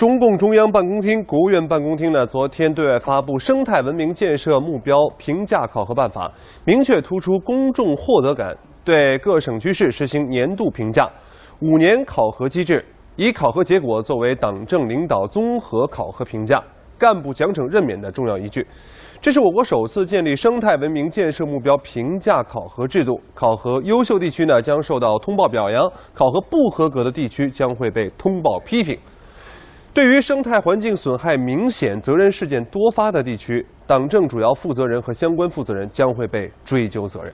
中共中央办公厅、国务院办公厅呢，昨天对外发布《生态文明建设目标评价考核办法》，明确突出公众获得感，对各省区市实行年度评价、五年考核机制，以考核结果作为党政领导综合考核评价、干部奖惩任免的重要依据。这是我国首次建立生态文明建设目标评价考核制度，考核优秀地区呢将受到通报表扬，考核不合格的地区将会被通报批评。对于生态环境损害明显、责任事件多发的地区，党政主要负责人和相关负责人将会被追究责任。